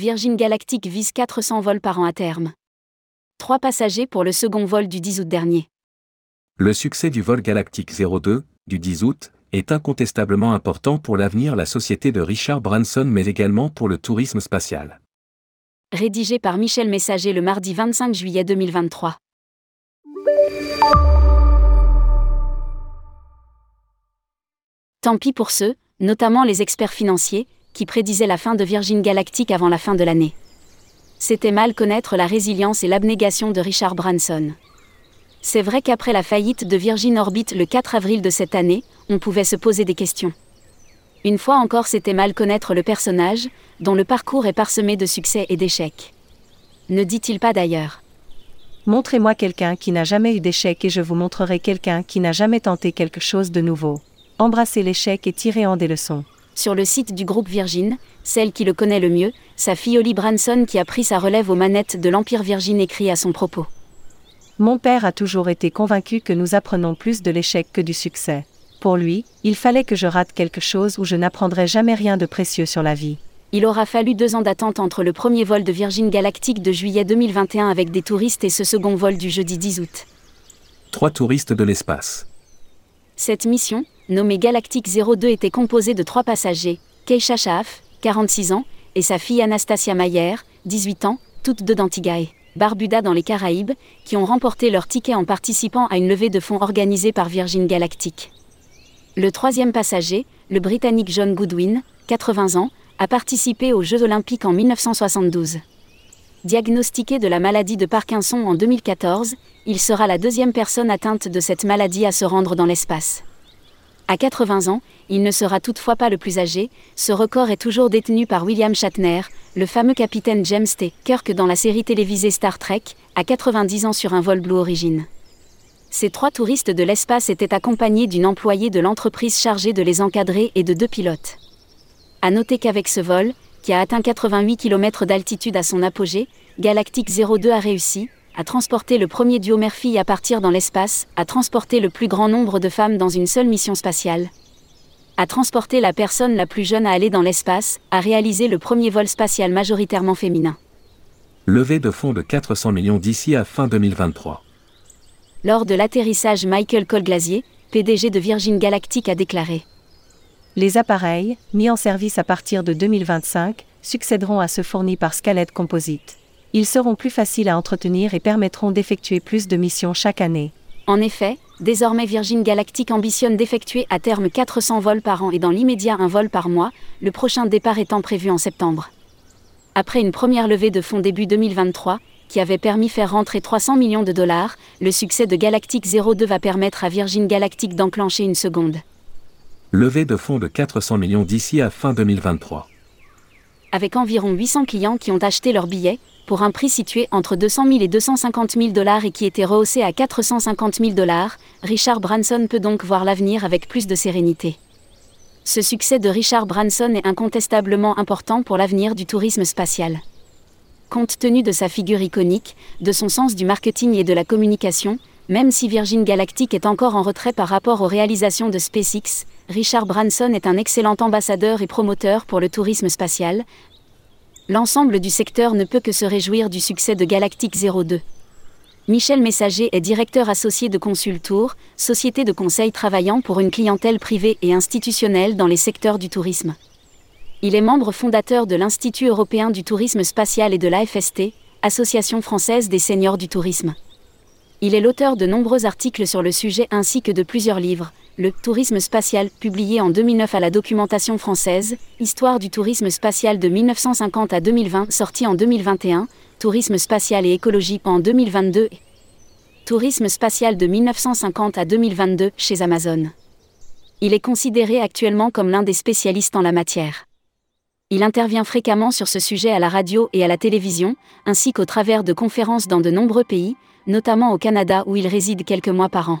Virgin Galactic vise 400 vols par an à terme. Trois passagers pour le second vol du 10 août dernier. Le succès du vol Galactic 02, du 10 août, est incontestablement important pour l'avenir la société de Richard Branson mais également pour le tourisme spatial. Rédigé par Michel Messager le mardi 25 juillet 2023. Tant pis pour ceux, notamment les experts financiers, qui prédisaient la fin de Virgin Galactic avant la fin de l'année. C'était mal connaître la résilience et l'abnégation de Richard Branson. C'est vrai qu'après la faillite de Virgin Orbit le 4 avril de cette année, on pouvait se poser des questions. Une fois encore, c'était mal connaître le personnage, dont le parcours est parsemé de succès et d'échecs. Ne dit-il pas d'ailleurs Montrez-moi quelqu'un qui n'a jamais eu d'échec et je vous montrerai quelqu'un qui n'a jamais tenté quelque chose de nouveau. Embrassez l'échec et tirez en des leçons sur le site du groupe Virgin, celle qui le connaît le mieux, sa fille Holly Branson qui a pris sa relève aux manettes de l'Empire Virgin écrit à son propos. Mon père a toujours été convaincu que nous apprenons plus de l'échec que du succès. Pour lui, il fallait que je rate quelque chose où je n'apprendrai jamais rien de précieux sur la vie. Il aura fallu deux ans d'attente entre le premier vol de Virgin Galactic de juillet 2021 avec des touristes et ce second vol du jeudi 10 août. Trois touristes de l'espace. Cette mission, nommée Galactic 02, était composée de trois passagers, Keisha Shaaf, 46 ans, et sa fille Anastasia Mayer, 18 ans, toutes deux d'Antigua Barbuda dans les Caraïbes, qui ont remporté leur ticket en participant à une levée de fonds organisée par Virgin Galactic. Le troisième passager, le Britannique John Goodwin, 80 ans, a participé aux Jeux olympiques en 1972. Diagnostiqué de la maladie de Parkinson en 2014, il sera la deuxième personne atteinte de cette maladie à se rendre dans l'espace. À 80 ans, il ne sera toutefois pas le plus âgé, ce record est toujours détenu par William Shatner, le fameux capitaine James T. Kirk dans la série télévisée Star Trek, à 90 ans sur un vol Blue Origin. Ces trois touristes de l'espace étaient accompagnés d'une employée de l'entreprise chargée de les encadrer et de deux pilotes. À noter qu'avec ce vol, qui a atteint 88 km d'altitude à son apogée, Galactic 02 a réussi à transporter le premier duo mère-fille à partir dans l'espace, à transporter le plus grand nombre de femmes dans une seule mission spatiale, à transporter la personne la plus jeune à aller dans l'espace, à réaliser le premier vol spatial majoritairement féminin. Levée de fonds de 400 millions d'ici à fin 2023. Lors de l'atterrissage, Michael Colglazier, PDG de Virgin Galactic, a déclaré les appareils, mis en service à partir de 2025, succéderont à ceux fournis par Scaled Composite. Ils seront plus faciles à entretenir et permettront d'effectuer plus de missions chaque année. En effet, désormais Virgin Galactic ambitionne d'effectuer à terme 400 vols par an et dans l'immédiat un vol par mois, le prochain départ étant prévu en septembre. Après une première levée de fonds début 2023, qui avait permis faire rentrer 300 millions de dollars, le succès de Galactic 02 va permettre à Virgin Galactic d'enclencher une seconde levée de fonds de 400 millions d'ici à fin 2023. Avec environ 800 clients qui ont acheté leurs billets, pour un prix situé entre 200 000 et 250 000 dollars et qui était rehaussé à 450 000 dollars, Richard Branson peut donc voir l'avenir avec plus de sérénité. Ce succès de Richard Branson est incontestablement important pour l'avenir du tourisme spatial. Compte tenu de sa figure iconique, de son sens du marketing et de la communication, même si Virgin Galactic est encore en retrait par rapport aux réalisations de SpaceX, Richard Branson est un excellent ambassadeur et promoteur pour le tourisme spatial. L'ensemble du secteur ne peut que se réjouir du succès de Galactic 02. Michel Messager est directeur associé de Consultour, société de conseil travaillant pour une clientèle privée et institutionnelle dans les secteurs du tourisme. Il est membre fondateur de l'Institut européen du tourisme spatial et de l'AFST, Association française des seniors du tourisme. Il est l'auteur de nombreux articles sur le sujet ainsi que de plusieurs livres. Le Tourisme spatial, publié en 2009 à la documentation française, Histoire du tourisme spatial de 1950 à 2020, sorti en 2021, Tourisme spatial et écologie en 2022, Tourisme spatial de 1950 à 2022 chez Amazon. Il est considéré actuellement comme l'un des spécialistes en la matière. Il intervient fréquemment sur ce sujet à la radio et à la télévision, ainsi qu'au travers de conférences dans de nombreux pays, notamment au Canada où il réside quelques mois par an.